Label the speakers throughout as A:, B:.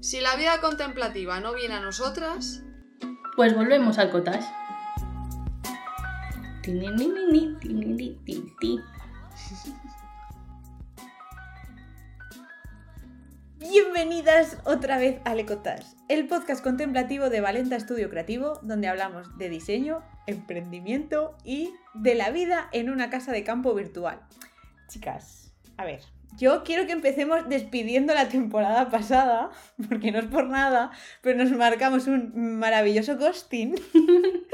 A: Si la vida contemplativa no viene a nosotras,
B: Pues volvemos al cottage.
C: Bienvenidas otra vez al Ecotage, el podcast contemplativo de Valenta Estudio Creativo, donde hablamos de diseño, emprendimiento y de la vida en una casa de campo virtual. Chicas, a ver, yo quiero que empecemos despidiendo la temporada pasada, porque no es por nada, pero nos marcamos un maravilloso ghosting.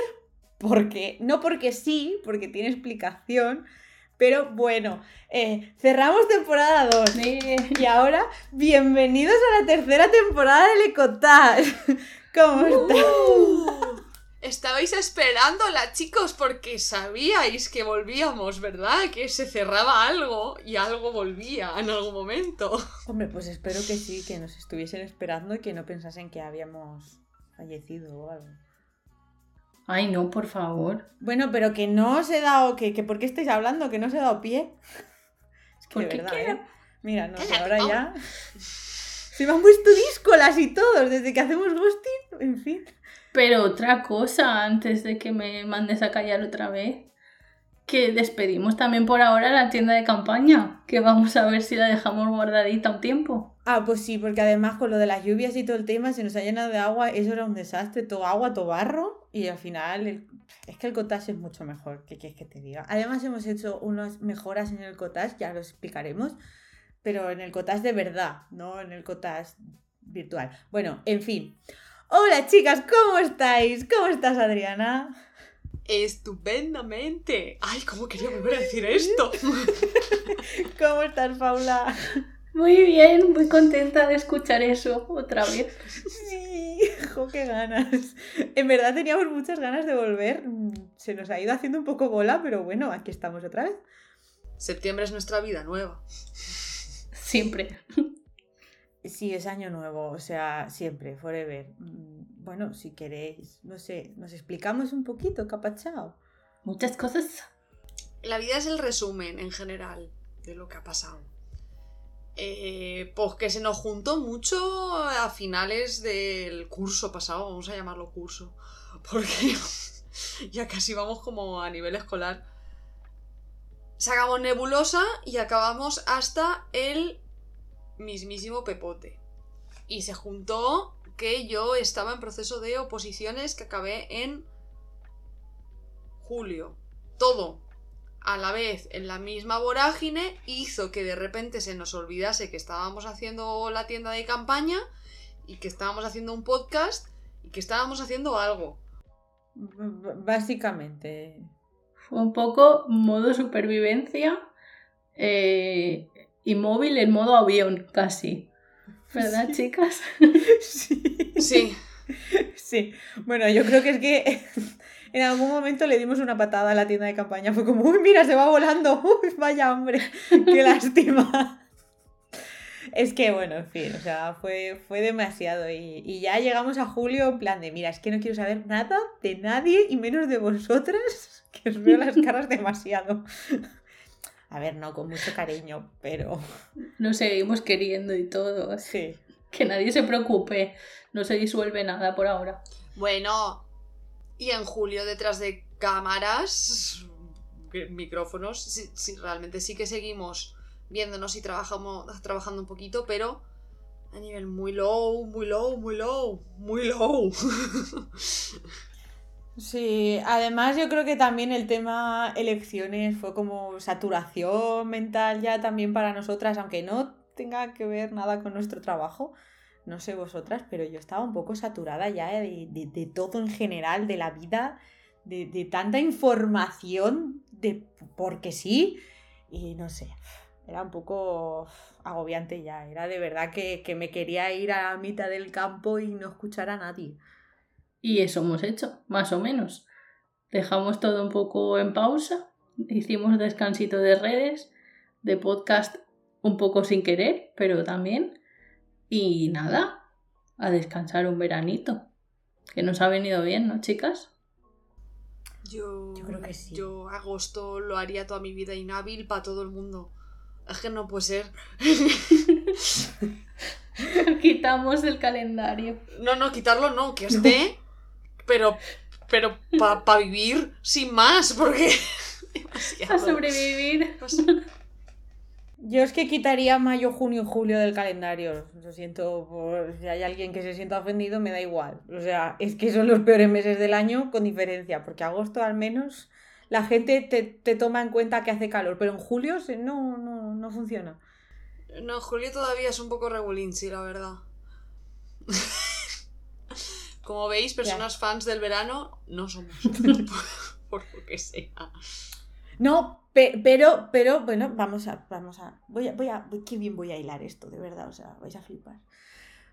C: Porque, no porque sí, porque tiene explicación, pero bueno, eh, cerramos temporada 2. Y ahora, bienvenidos a la tercera temporada del Ecotage. ¿Cómo estás?
A: Estabais esperándola, chicos, porque sabíais que volvíamos, ¿verdad? Que se cerraba algo y algo volvía en algún momento.
C: Hombre, pues espero que sí, que nos estuviesen esperando y que no pensasen que habíamos fallecido o algo.
B: Ay, no, por favor.
C: Bueno, pero que no os he dado. Que, que ¿Por qué estáis hablando? Que no os he dado pie. Es que
B: ¿Por
C: de
B: qué
C: verdad,
B: quiero?
C: ¿eh? Mira, no, ahora ya. Se me han puesto díscolas y todos desde que hacemos ghosting. En fin.
B: Pero otra cosa, antes de que me mandes a callar otra vez, que despedimos también por ahora la tienda de campaña, que vamos a ver si la dejamos guardadita un tiempo.
C: Ah, pues sí, porque además con lo de las lluvias y todo el tema se nos ha llenado de agua. Eso era un desastre. Todo agua, todo barro. Y al final es que el cottage es mucho mejor. ¿Qué quieres que te diga? Además hemos hecho unas mejoras en el cottage, ya lo explicaremos. Pero en el cottage de verdad, no en el cottage virtual. Bueno, en fin. Hola chicas, ¿cómo estáis? ¿Cómo estás, Adriana?
A: Estupendamente. Ay, ¿cómo quería volver a decir esto?
C: ¿Cómo estás, Paula?
B: Muy bien, muy contenta de escuchar eso otra vez.
C: Sí, jo, qué ganas. En verdad teníamos muchas ganas de volver. Se nos ha ido haciendo un poco bola, pero bueno, aquí estamos otra vez.
A: Septiembre es nuestra vida nueva.
B: Siempre.
C: Sí, es año nuevo, o sea, siempre, forever. Mm, Bueno, si queréis, no sé, nos explicamos un poquito, capachao.
B: Muchas cosas.
A: La vida es el resumen en general de lo que ha pasado. Eh, pues que se nos juntó mucho a finales del curso pasado, vamos a llamarlo curso, porque ya casi vamos como a nivel escolar. Sacamos nebulosa y acabamos hasta el mismísimo pepote. Y se juntó que yo estaba en proceso de oposiciones que acabé en julio. Todo a la vez en la misma vorágine hizo que de repente se nos olvidase que estábamos haciendo la tienda de campaña y que estábamos haciendo un podcast y que estábamos haciendo algo.
C: B- Básicamente.
B: Fue un poco modo supervivencia eh, y móvil en modo avión, casi. ¿Verdad,
C: Sí.
B: chicas?
C: Sí.
A: Sí,
C: Sí. Bueno, yo creo que es que en algún momento le dimos una patada a la tienda de campaña. Fue como, uy, mira, se va volando. Uy, vaya hombre, qué lástima. Es que, bueno, en fin, o sea, fue, fue demasiado. Y, y ya llegamos a julio en plan de, mira, es que no quiero saber nada de nadie y menos de vosotras, que os veo las caras demasiado. A ver, no, con mucho cariño, pero
B: Nos seguimos queriendo y todo. así.
C: sí.
B: Que nadie se preocupe. No se disuelve nada por ahora.
A: bueno. Y en julio detrás de cámaras, micrófonos, sí- sí, realmente sí que seguimos viéndonos y trabajamos, trabajando un poquito, pero a nivel muy low, muy low, muy low, muy low.
C: Sí, además yo creo que también el tema elecciones fue como saturación mental ya también para nosotras, aunque no tenga que ver nada con nuestro trabajo. No sé vosotras, pero yo estaba un poco saturada ya de, de- todo en general, de la vida, de, de tanta información, de porque sí, y no sé, era un poco agobiante ya, era de verdad que, que me quería ir a la mitad del campo y no escuchar a nadie.
B: Y eso hemos hecho, más o menos. Dejamos todo un poco en pausa. Hicimos descansito de redes, de podcast un poco sin querer, pero también. Y nada, a descansar un veranito. Que nos ha venido bien, ¿no, chicas?
A: Yo,
C: Yo creo que sí.
A: Yo agosto lo haría toda mi vida inhábil para todo el mundo. Es que no puede ser.
B: Quitamos del calendario.
A: No, no, quitarlo no, que esté, pero, pero para vivir sin más, porque...
B: A
A: demasiado.
B: sobrevivir.
C: Yo es que quitaría mayo, junio y julio del calendario. Lo siento por si hay alguien que se sienta ofendido, me da igual. O sea, es que son los peores meses del año con diferencia, porque agosto al menos la gente te, te toma en cuenta que hace calor, pero en julio no, no, no funciona.
A: No, Julio todavía es un poco regulinchi, la verdad. Como veis, personas fans del verano no somos. por, por lo que sea.
C: No, pe- pero, pero, bueno, vamos a, vamos a, voy a, voy a, qué bien voy a hilar esto, de verdad, o sea, vais a flipar.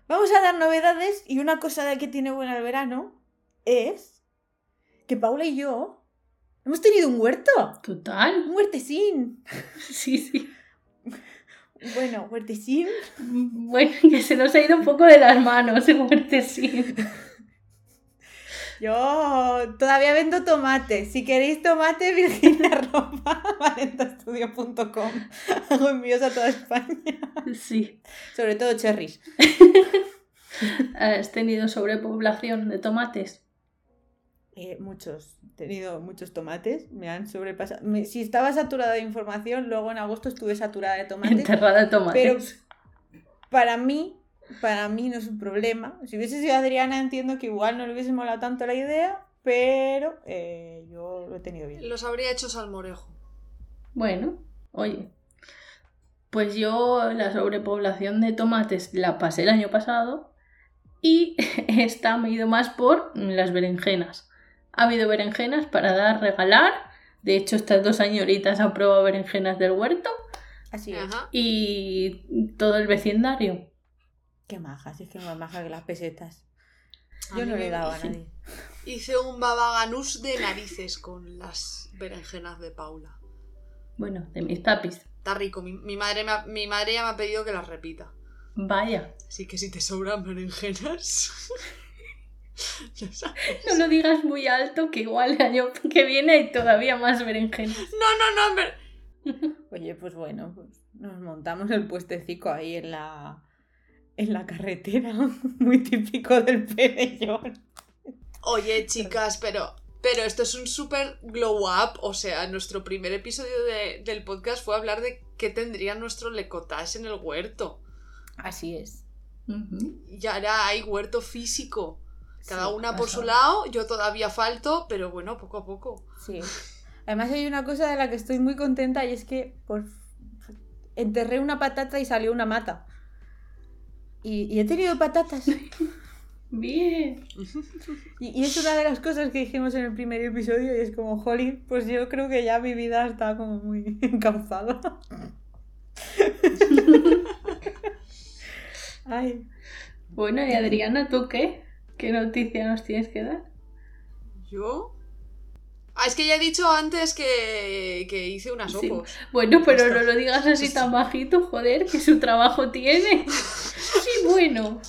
C: Vamos a dar novedades y una cosa de que tiene buena el verano es que Paula y yo hemos tenido un huerto,
B: Total.
C: un huertecín.
B: Sí, sí.
C: Bueno, huertecín.
B: Bueno, que se nos ha ido un poco de las manos, muerte sí.
C: Yo todavía vendo tomate. Si queréis tomate, virginia.valentastudio.com. Hago envíos a toda España.
B: Sí.
C: Sobre todo cherries.
B: ¿Has tenido sobrepoblación de tomates?
C: Eh, muchos. He tenido muchos tomates. Me han sobrepasado. me- si estaba saturada de información, luego en agosto estuve saturada de tomates.
B: Enterrada de tomates.
C: Pero para mí, para mí no es un problema. Si hubiese sido Adriana, entiendo que igual no le hubiese molado tanto la idea, pero eh, yo lo he tenido bien.
A: Los habría hecho salmorejo.
B: Bueno, oye. Pues yo la sobrepoblación de tomates la pasé el año pasado y esta me he ido más por las berenjenas. Ha habido berenjenas para dar, regalar. De hecho, estas dos señoritas han probado berenjenas del huerto
C: Así es.
B: Y todo el vecindario.
C: Qué maja, si es que más maja que las pesetas. Yo no le dado a nadie.
A: Hice un babaganús de narices con las berenjenas de Paula.
B: Bueno, de mis papis.
A: Está rico. Mi, mi madre, me ha, mi madre ya me ha pedido que las repita.
B: Vaya,
A: Así que si te sobran berenjenas.
B: no lo digas muy alto que igual el año que viene hay todavía más berenjenas.
A: No, no, no. ver-
C: Oye, pues bueno, pues nos montamos el puestecico ahí en la, en la carretera. Muy típico del pabellón.
A: Oye, chicas, pero. Pero esto es un super glow up. O sea, nuestro primer episodio de- del podcast fue hablar de qué tendría nuestro lecotage en el huerto.
C: Así es.
A: Y ahora hay huerto físico. Cada
C: Sí,
A: una por su lado. Yo todavía falto, pero bueno, poco a poco.
C: Sí. Además hay una cosa de la que estoy muy contenta y es que por... enterré una patata y salió una mata. Y, y he tenido patatas.
B: Bien.
C: Y, y es una de las cosas que dijimos en el primer episodio y es como, jolín, pues yo creo que ya mi vida está como muy encauzada. Ay,
B: Bueno, y Adriana, ¿tú qué? ¿Qué noticia nos tienes que dar?
A: ¿Yo? Ah, es que ya he dicho antes que, que hice unas
B: Sí.
A: opos.
B: Bueno, pero
A: Esto-
B: no lo digas así tan bajito, joder, que su trabajo tiene. Sí, bueno.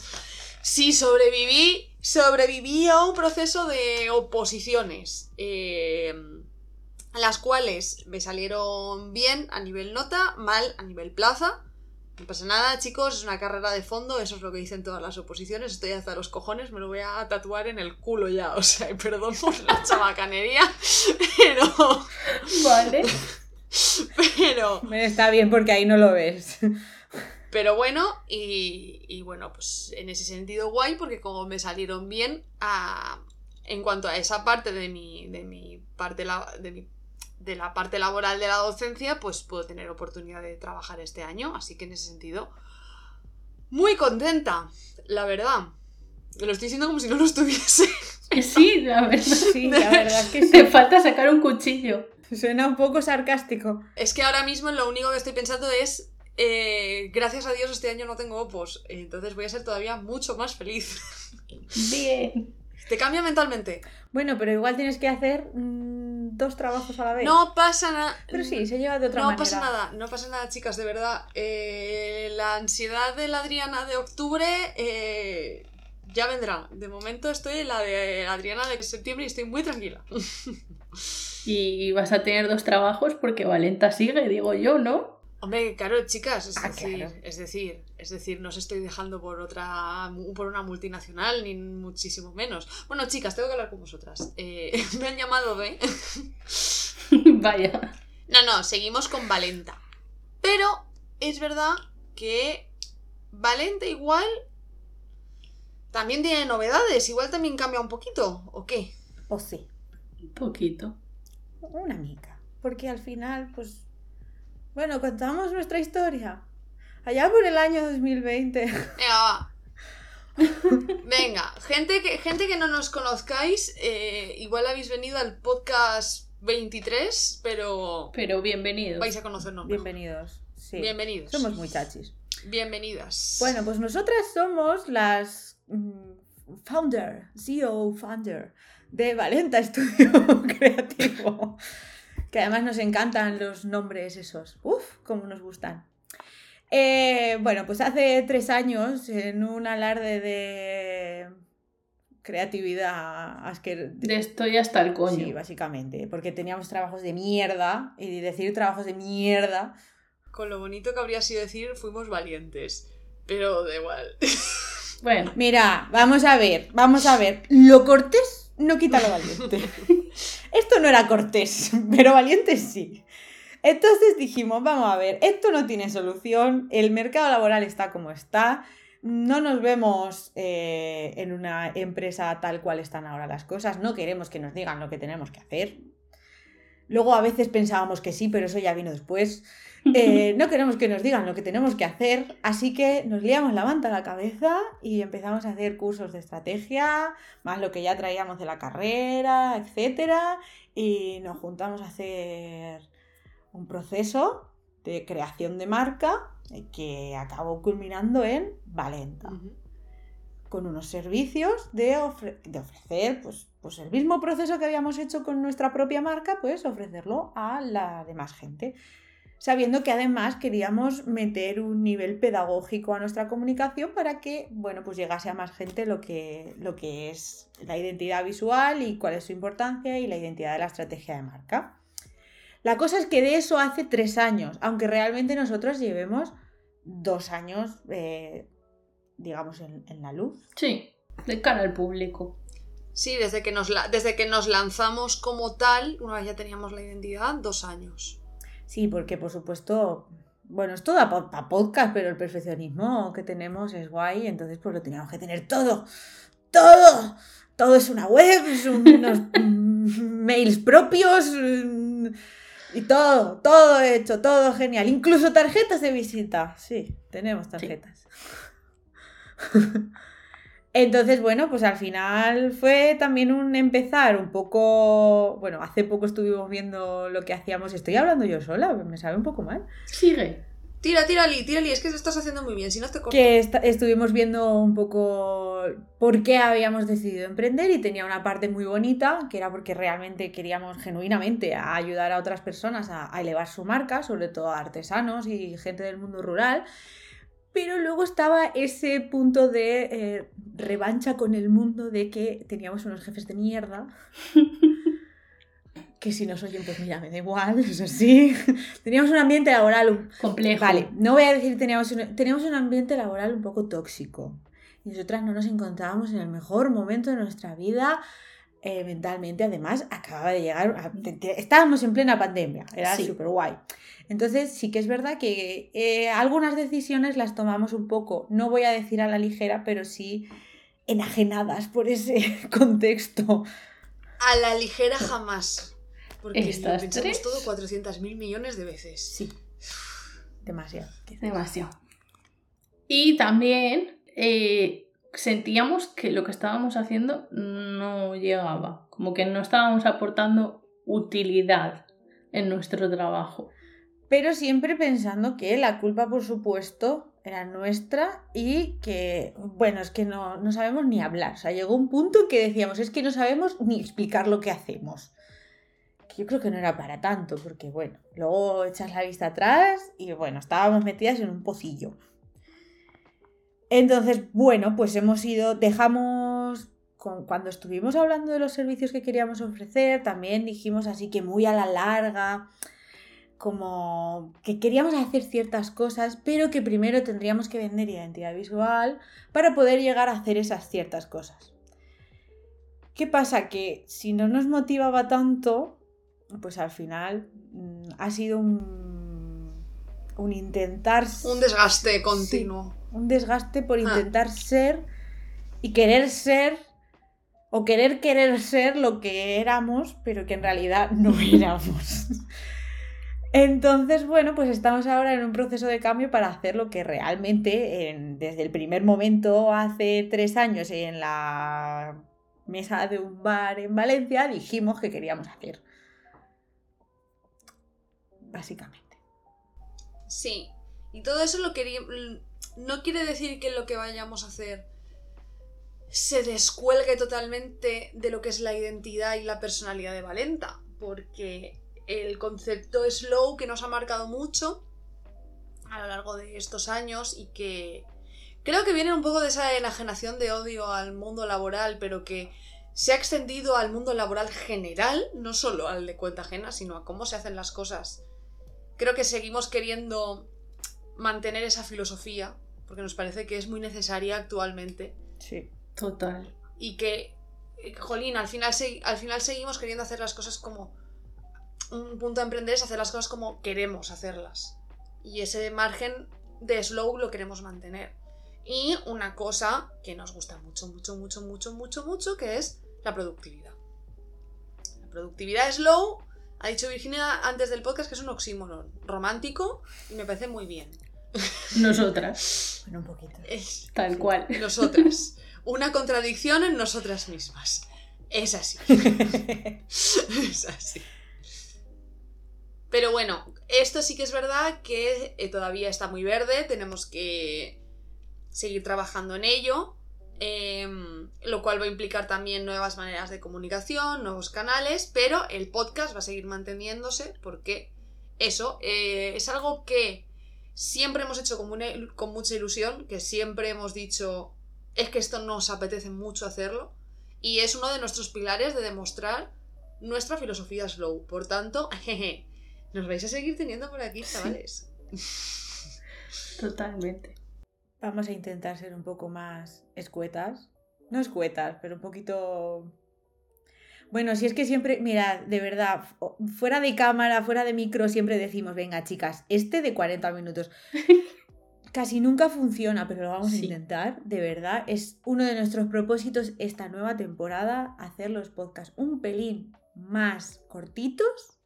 A: Sí, sobreviví. Sobreviví a un proceso de oposiciones. eh, las cuales me salieron bien a nivel nota, mal a nivel plaza. No pasa nada, chicos, es una carrera de fondo, eso es lo que dicen todas las oposiciones. Estoy hasta los cojones, me lo voy a tatuar en el culo ya. O sea, perdón por la chabacanería, pero.
B: Vale.
A: Pero.
C: Está bien porque ahí no lo ves.
A: Pero bueno, y, y bueno, pues en ese sentido guay, porque como me salieron bien, a- en cuanto a esa parte de mi, de mi parte la- de, mi- de la parte laboral de la docencia, pues puedo tener oportunidad de trabajar este año, así que en ese sentido, muy contenta, la verdad. Lo estoy diciendo como si no lo estuviese.
B: Sí, la verdad.
C: Sí, la verdad es que
B: Te
C: sí.
B: falta sacar un cuchillo.
C: Suena un poco sarcástico.
A: Es que ahora mismo lo único que estoy pensando es, eh, gracias a Dios este año no tengo opos, entonces voy a ser todavía mucho más feliz.
B: Bien.
A: Te cambia mentalmente.
C: Bueno, pero igual tienes que hacer mm, dos trabajos a la vez.
A: No pasa nada.
C: Pero sí, se lleva de otra
A: no
C: manera.
A: pasa nada, no pasa nada, chicas, de verdad. Eh, la ansiedad de la Adriana de octubre eh, ya vendrá. De momento estoy en la de Adriana de septiembre y estoy muy tranquila.
B: Y vas a tener dos trabajos porque Valenta sigue, digo yo, ¿no?
A: Hombre, claro, chicas, es
C: Ah,
A: decir,
C: claro.
A: es decir, es decir, no os estoy dejando por otra, por una multinacional, ni muchísimo menos. Bueno, chicas, tengo que hablar con vosotras. Eh, me han llamado, ¿eh?
B: Vaya.
A: No, no, seguimos con Valenta. Pero es verdad que Valenta igual también tiene novedades, igual también cambia un poquito, ¿o qué?
C: O sí,
B: Un poquito.
C: una mica. Porque al final, pues. Bueno, contamos nuestra historia. Allá por el año 2020.
A: Venga, va. Venga, gente que, gente que no nos conozcáis, eh, igual habéis venido al podcast 23, pero
B: Pero bienvenido.
A: vais a conocernos. mejor.
C: Bienvenidos. Sí.
A: Bienvenidos.
C: Somos muy chachis.
A: Bienvenidas.
C: Bueno, pues nosotras somos las mm, founder, CEO founder de Valenta Estudio Creativo. Que además nos encantan los nombres esos. Uf, cómo nos gustan. Eh, bueno, pues hace tres años, en un alarde de creatividad asquer-
B: De estoy hasta el coño.
C: Sí, básicamente, porque teníamos trabajos de mierda y decir trabajos de mierda
A: Con lo bonito que habría sido decir fuimos valientes. Pero da igual.
B: Bueno,
C: Mira, vamos a ver, vamos a ver. Lo cortés no quita lo valiente. Esto no era cortés, pero valiente sí. Entonces dijimos, vamos a ver, esto no tiene solución, el mercado laboral está como está, no nos vemos eh, en una empresa tal cual están ahora las cosas, no queremos que nos digan lo que tenemos que hacer. Luego a veces pensábamos que sí, pero eso ya vino después. Eh, no queremos que nos digan lo que tenemos que hacer, así que nos liamos la manta a la cabeza y empezamos a hacer cursos de estrategia, más lo que ya traíamos de la carrera, etcétera, y nos juntamos a hacer un proceso de creación de marca eh, que acabó culminando en Valenta con unos servicios de, ofre- de ofrecer pues, pues el mismo proceso que habíamos hecho con nuestra propia marca, pues ofrecerlo a la demás gente. Sabiendo que además queríamos meter un nivel pedagógico a nuestra comunicación para que, bueno, pues llegase a más gente lo que, lo que es la identidad visual y cuál es su importancia y la identidad de la estrategia de marca. La cosa es que de eso hace tres años, aunque realmente nosotros llevemos dos años, eh, digamos, en- en la luz.
B: sí, de cara al público.
A: Sí, desde que, nos desde que nos lanzamos como tal, una vez ya teníamos la identidad, dos años.
C: Sí, porque por supuesto, bueno, es todo para podcast, pero el perfeccionismo que tenemos es guay, entonces pues lo teníamos que tener todo, todo, todo es una web, es un- unos mails propios mm, y todo, todo hecho, todo genial, incluso tarjetas de visita, sí, tenemos tarjetas. Entonces, bueno, pues al final fue también un empezar un poco. Bueno, hace poco estuvimos viendo lo que hacíamos. Estoy hablando yo sola, me sabe un poco mal.
B: Sigue.
A: Tira, tírali, tírali, es que te estás haciendo muy bien, si no te corto.
C: Que esta- estuvimos viendo un poco por qué habíamos decidido emprender y tenía una parte muy bonita, que era porque realmente queríamos genuinamente ayudar a otras personas a, a elevar su marca, sobre todo a artesanos y gente del mundo rural. Pero luego estaba ese punto de eh, revancha con el mundo de que teníamos unos jefes de mierda. Que si nos oyen, pues mira, me da igual, eso sí. Teníamos un ambiente laboral un-
B: Complejo.
C: Vale, no voy a decir teníamos un, teníamos un ambiente laboral un poco tóxico. Y nosotras no nos encontrábamos en el mejor momento de nuestra vida eh, mentalmente. Además, acababa de llegar. a- estábamos en plena pandemia. Era
B: Sí.
C: súper guay. Entonces, sí que es verdad que eh, algunas decisiones las tomamos un poco, no voy a decir a la ligera, pero sí enajenadas por ese contexto.
A: A la ligera jamás. Porque lo pensamos todo 400 mil millones de veces.
C: Sí. Demasiado.
B: Demasiado. Y también eh, sentíamos que lo que estábamos haciendo no llegaba, como que no estábamos aportando utilidad en nuestro trabajo.
C: pero siempre pensando que la culpa, por supuesto, era nuestra y que, bueno, es que no, no sabemos ni hablar. O sea, llegó un punto que decíamos, es que no sabemos ni explicar lo que hacemos. Yo creo que no era para tanto, porque, bueno, luego echas la vista atrás y, bueno, estábamos metidas en un pocillo. Entonces, bueno, pues hemos ido, dejamos, con- cuando estuvimos hablando de los servicios que queríamos ofrecer, también dijimos así que muy a la larga, como que queríamos hacer ciertas cosas, pero que primero tendríamos que vender identidad visual para poder llegar a hacer esas ciertas cosas. ¿Qué pasa? Que si no nos motivaba tanto, pues al final mm, ha sido un, un intentar...
A: Un desgaste continuo.
C: Un desgaste por
A: Ah.
C: intentar ser y querer ser o querer querer ser lo que éramos, pero que en realidad no éramos. Entonces, bueno, pues estamos ahora en un proceso de cambio para hacer lo que realmente en- desde el primer momento, hace tres años, en la mesa de un bar en Valencia, dijimos que queríamos hacer. Básicamente.
A: Sí. Y todo eso lo quería... No quiere decir que lo que vayamos a hacer se descuelgue totalmente de lo que es la identidad y la personalidad de Valenta. Porque el concepto slow que nos ha marcado mucho a lo largo de estos años y que creo que viene un poco de esa enajenación de odio al mundo laboral, pero que se ha extendido al mundo laboral general, no solo al de cuenta ajena, sino a cómo se hacen las cosas. Creo que seguimos queriendo mantener esa filosofía, porque nos parece que es muy necesaria actualmente
C: Sí.
B: Total.
A: y que, eh, jolín, al final, se- al final seguimos queriendo hacer las cosas como... Un punto de emprender es hacer las cosas como queremos hacerlas. Y ese margen de slow lo queremos mantener. Y una cosa que nos gusta mucho, mucho, mucho, mucho, mucho, mucho, que es la productividad. La productividad slow, ha dicho Virginia antes del podcast que es un oxímoron romántico y me parece muy bien.
B: Nosotras,
C: Bueno, un poquito.
A: Es,
B: tal cual.
A: nosotras. Una contradicción en nosotras mismas. Es así. es así. Pero bueno, esto sí que es verdad que eh, todavía está muy verde, tenemos que seguir trabajando en ello, em, lo cual va a implicar también nuevas maneras de comunicación, nuevos canales, pero el podcast va a seguir manteniéndose porque eso eh, es algo que siempre hemos hecho con, una con mucha ilusión, que siempre hemos dicho es que esto nos apetece mucho hacerlo y es uno de nuestros pilares de demostrar nuestra filosofía slow. Por tanto, jeje, nos vais a seguir teniendo por aquí, chavales.
B: Totalmente.
C: Vamos a intentar ser un poco más escuetas. No escuetas, pero un poquito... Bueno, si es que siempre, mira, de verdad, fu- fuera de cámara, fuera de micro, siempre decimos, venga, chicas, este de 40 minutos. Casi nunca funciona, pero lo vamos
B: Sí.
C: a intentar, de verdad. Es uno de nuestros propósitos esta nueva temporada, hacer los podcasts un pelín más cortitos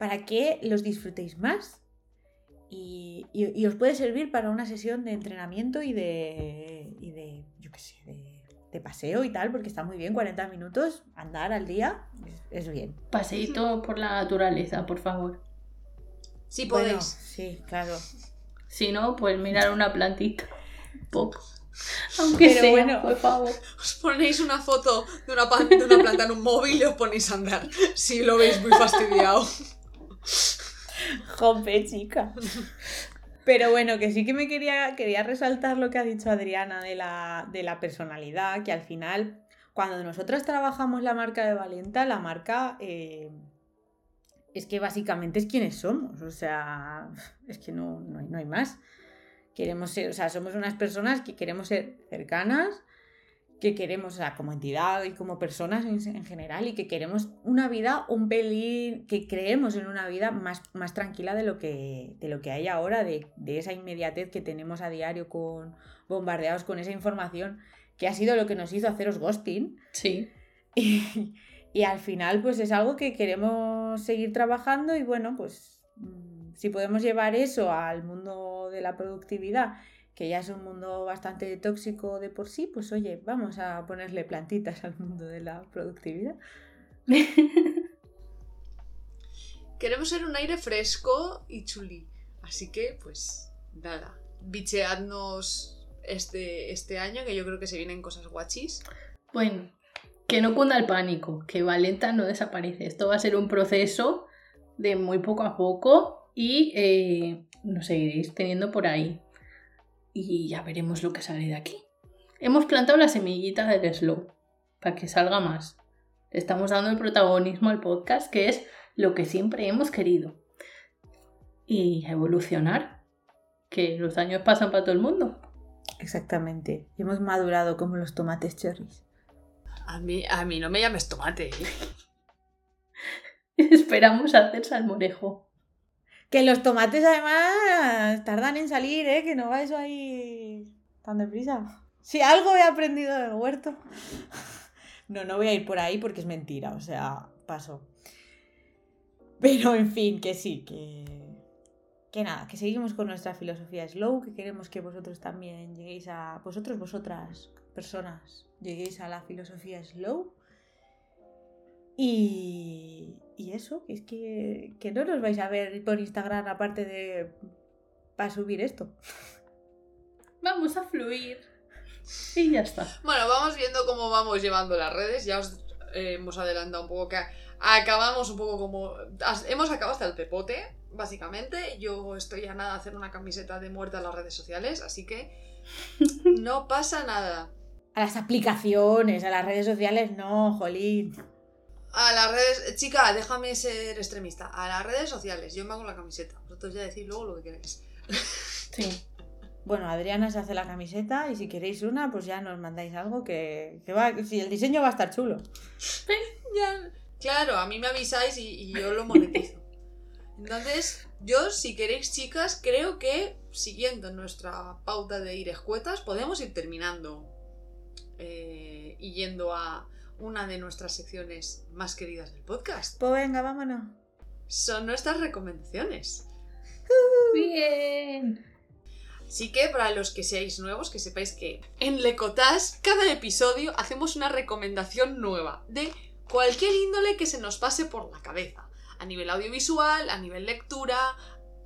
C: para que los disfrutéis más y, y- y os puede servir para una sesión de entrenamiento y de, y de yo qué sé, de, de paseo y tal, porque está muy bien, 40 minutos, andar al día, es, es bien.
B: Paseíto por la naturaleza, por favor.
A: Si
C: Bueno,
A: podéis.
C: sí, claro.
B: Si no, pues mirar una plantita. Poco. Aunque
C: Pero
B: sea,
C: bueno.
B: por favor.
A: Os ponéis una foto de una, de una planta en un móvil y os ponéis a andar. Si lo veis muy fastidiado.
C: Jope, chica. Pero bueno, que sí que me quería, quería resaltar lo que ha dicho Adriana de la, de la personalidad, que al final, cuando nosotras trabajamos la marca de Valenta, la marca eh, es que básicamente es quienes somos. O sea, es que no, no, no hay más. Queremos ser, o sea, somos unas personas que queremos ser cercanas, que queremos, o sea, como entidad y como personas en, en general, y que queremos una vida un pelín, que creemos en una vida más, más tranquila de lo que, de lo que hay ahora, de, de esa inmediatez que tenemos a diario con bombardeados con esa información, que ha sido lo que nos hizo haceros ghosting.
B: Sí.
C: Y, y al final, pues es algo que queremos seguir trabajando y bueno, pues mm, si podemos llevar eso al mundo de la productividad, que ya es un mundo bastante tóxico de por sí, pues oye, vamos a ponerle plantitas al mundo de la productividad.
A: Queremos ser un aire fresco y chuli. Así que, pues, nada. Bicheadnos este, este año, que yo creo que se vienen cosas guachis.
B: Bueno, que no cunda el pánico, que Valenta no desaparece. Esto va a ser un proceso de muy poco a poco y eh, nos seguiréis teniendo por ahí. Y ya veremos lo que sale de aquí. Hemos plantado la semillita del slow para que salga más. Le Estamos dando el protagonismo al podcast, que es lo que siempre hemos querido. y a evolucionar. Que los años pasan para todo el mundo.
C: Exactamente. Y hemos madurado como los tomates cherries.
A: A mí, a mí no me llames tomate. ¿eh?
B: Esperamos hacer salmorejo.
C: Que los tomates además tardan en salir, ¿eh? Que no va eso ahí tan deprisa. Si algo he aprendido del huerto. No, no voy a ir por ahí porque es mentira, o sea, paso. Pero en fin, que sí, que... Que nada, que seguimos con nuestra filosofía slow, que queremos que vosotros también lleguéis a... Vosotros, vosotras, personas, lleguéis a la filosofía slow. Y, y eso, que es que, que no nos vais a ver por Instagram aparte de para subir esto.
B: Vamos a fluir. Y ya está.
A: Bueno, vamos viendo cómo vamos llevando las redes. Ya os eh, hemos adelantado un poco que acabamos un poco como... as- Hemos acabado hasta el pepote, básicamente. Yo estoy a nada de hacer una camiseta de muerte a las redes sociales, así que no pasa nada.
C: A las aplicaciones, a las redes sociales, no, jolín.
A: A las redes... Chica, déjame ser extremista. A las redes sociales, yo me hago la camiseta. Vosotros ya decís luego lo que queráis.
B: Sí.
C: Bueno, Adriana se hace la camiseta y si queréis una, pues ya nos mandáis algo que, que va, si el diseño va a estar chulo.
A: Ya, claro, a mí me avisáis y, y yo lo monetizo. Entonces, yo, si queréis, chicas, creo que siguiendo nuestra pauta de ir escuetas, podemos ir terminando eh, y yendo a una de nuestras secciones más queridas del podcast.
C: Pues venga, vámonos.
A: Son nuestras recomendaciones.
B: Bien.
A: Así que para los que seáis nuevos, que sepáis que en Lecotas cada episodio hacemos una recomendación nueva de cualquier índole que se nos pase por la cabeza. A nivel audiovisual, a nivel lectura,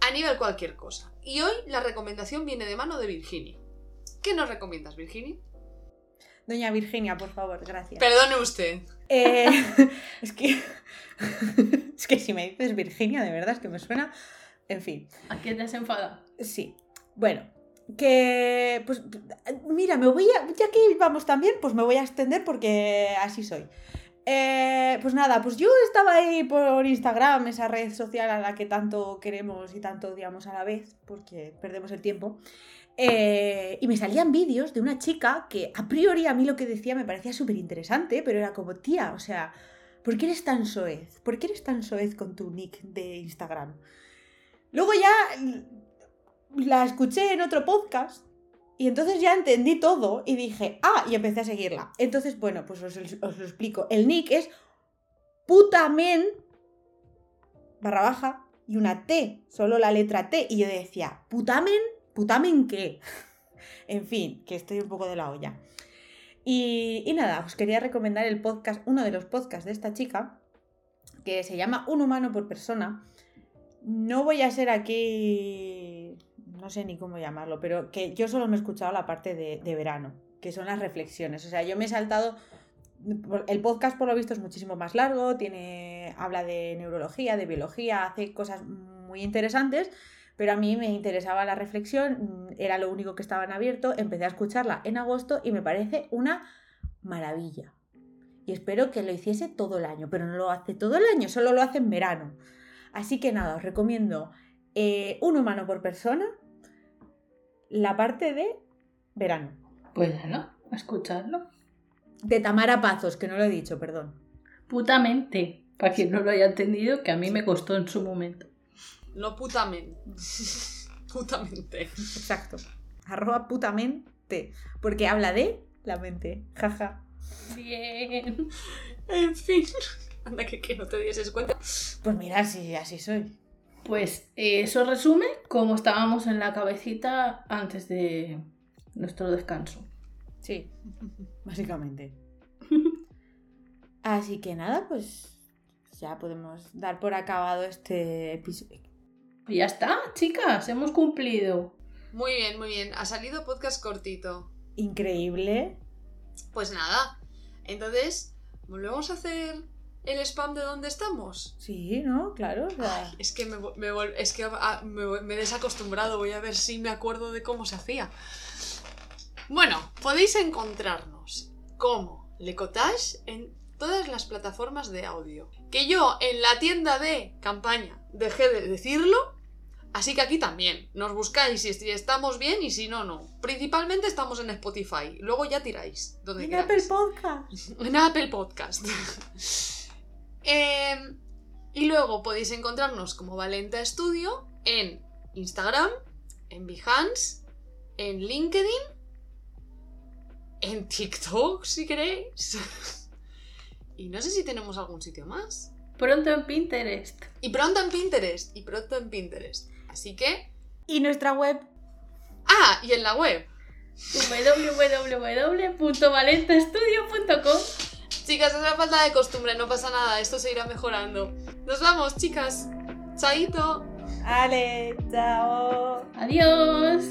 A: a nivel cualquier cosa. Y hoy la recomendación viene de mano de Virginia. ¿Qué nos recomiendas, Virginia?
C: Doña Virginia, por favor, gracias.
A: Perdone usted.
C: Eh, es que. es que si me dices Virginia, de verdad, es que me suena. En fin.
B: ¿A qué te has enfadado?
C: Sí. Bueno, que. Pues. Mira, me voy a. Ya que vamos también, pues me voy a extender porque así soy. Eh, pues nada, pues yo estaba ahí por Instagram, esa red social a la que tanto queremos y tanto odiamos a la vez, porque perdemos el tiempo. Eh, y me salían vídeos de una chica que a priori a mí lo que decía me parecía súper interesante, pero era como, tía, o sea, ¿por qué eres tan soez? ¿Por qué eres tan soez con tu nick de Instagram? Luego ya la escuché en otro podcast y entonces ya entendí todo y dije, ah, y empecé a seguirla. Entonces, bueno, pues os, os lo explico. El nick es putamen barra baja y una T, solo la letra T. Y yo decía, putamen, putamen qué. en fin, que estoy un poco de la olla. Y, y nada, os quería recomendar el podcast, uno de los podcasts de esta chica, que se llama Un humano por persona. No voy a ser aquí, no sé ni cómo llamarlo, pero que yo solo me he escuchado la parte de, de verano, que son las reflexiones. O sea, yo me he saltado el podcast por lo visto es muchísimo más largo, tiene, habla de neurología, de biología, hace cosas muy interesantes, pero a mí me interesaba la reflexión, era lo único que estaba en abierto, empecé a escucharla en agosto y me parece una maravilla. Y espero que lo hiciese todo el año, pero no lo hace todo el año, solo lo hace en verano. Así que nada, os recomiendo eh, un humano por persona, la parte de verano.
B: Pues nada, a escucharlo.
C: De Tamara Pazos, que no lo he dicho, perdón.
B: Putamente. Para quien no lo haya entendido, que a mí me costó en su momento.
A: No putamen. Putamente.
C: Exacto. Arroba putamente. Porque habla de la mente. Jaja.
B: Bien.
A: En fin. Anda que, que no te dieses cuenta.
C: Pues mira, sí, así soy.
B: Pues eh, eso resume cómo estábamos en la cabecita antes de nuestro descanso.
C: Sí, básicamente. Así que nada, pues ya podemos dar por acabado este episodio.
B: Y ya está, chicas, hemos cumplido.
A: Muy bien, muy bien. Ha salido podcast cortito.
C: Increíble.
A: Pues nada. Entonces, ¿volvemos a hacer el spam de dónde estamos?
C: Sí, ¿no? Claro. o sea,
A: Ay, es que, me, me es que ah, me, me he desacostumbrado. Voy a ver si me acuerdo de cómo se hacía. Bueno, podéis encontrarnos como Lecotage en todas las plataformas de audio. Que yo en la tienda de campaña dejé de decirlo, Así que aquí también, nos buscáis si estamos bien y si no, no. Principalmente estamos en Spotify, luego ya tiráis. Donde
C: En
A: queráis.
C: Apple Podcast.
A: En Apple Podcast. Em, y luego podéis encontrarnos como Valenta Studio en Instagram, en Behance, en LinkedIn, en TikTok si queréis. y no sé si tenemos algún sitio más.
B: Pronto en Pinterest.
A: Y pronto en Pinterest. Y pronto en Pinterest. Así que...
C: Y nuestra web.
A: Ah, y en la web.
B: www.valentastudio.com
A: Chicas, es una falta de costumbre, no pasa nada, esto se irá mejorando. Nos vamos, chicas. Chaito.
C: Ale, chao.
B: Adiós.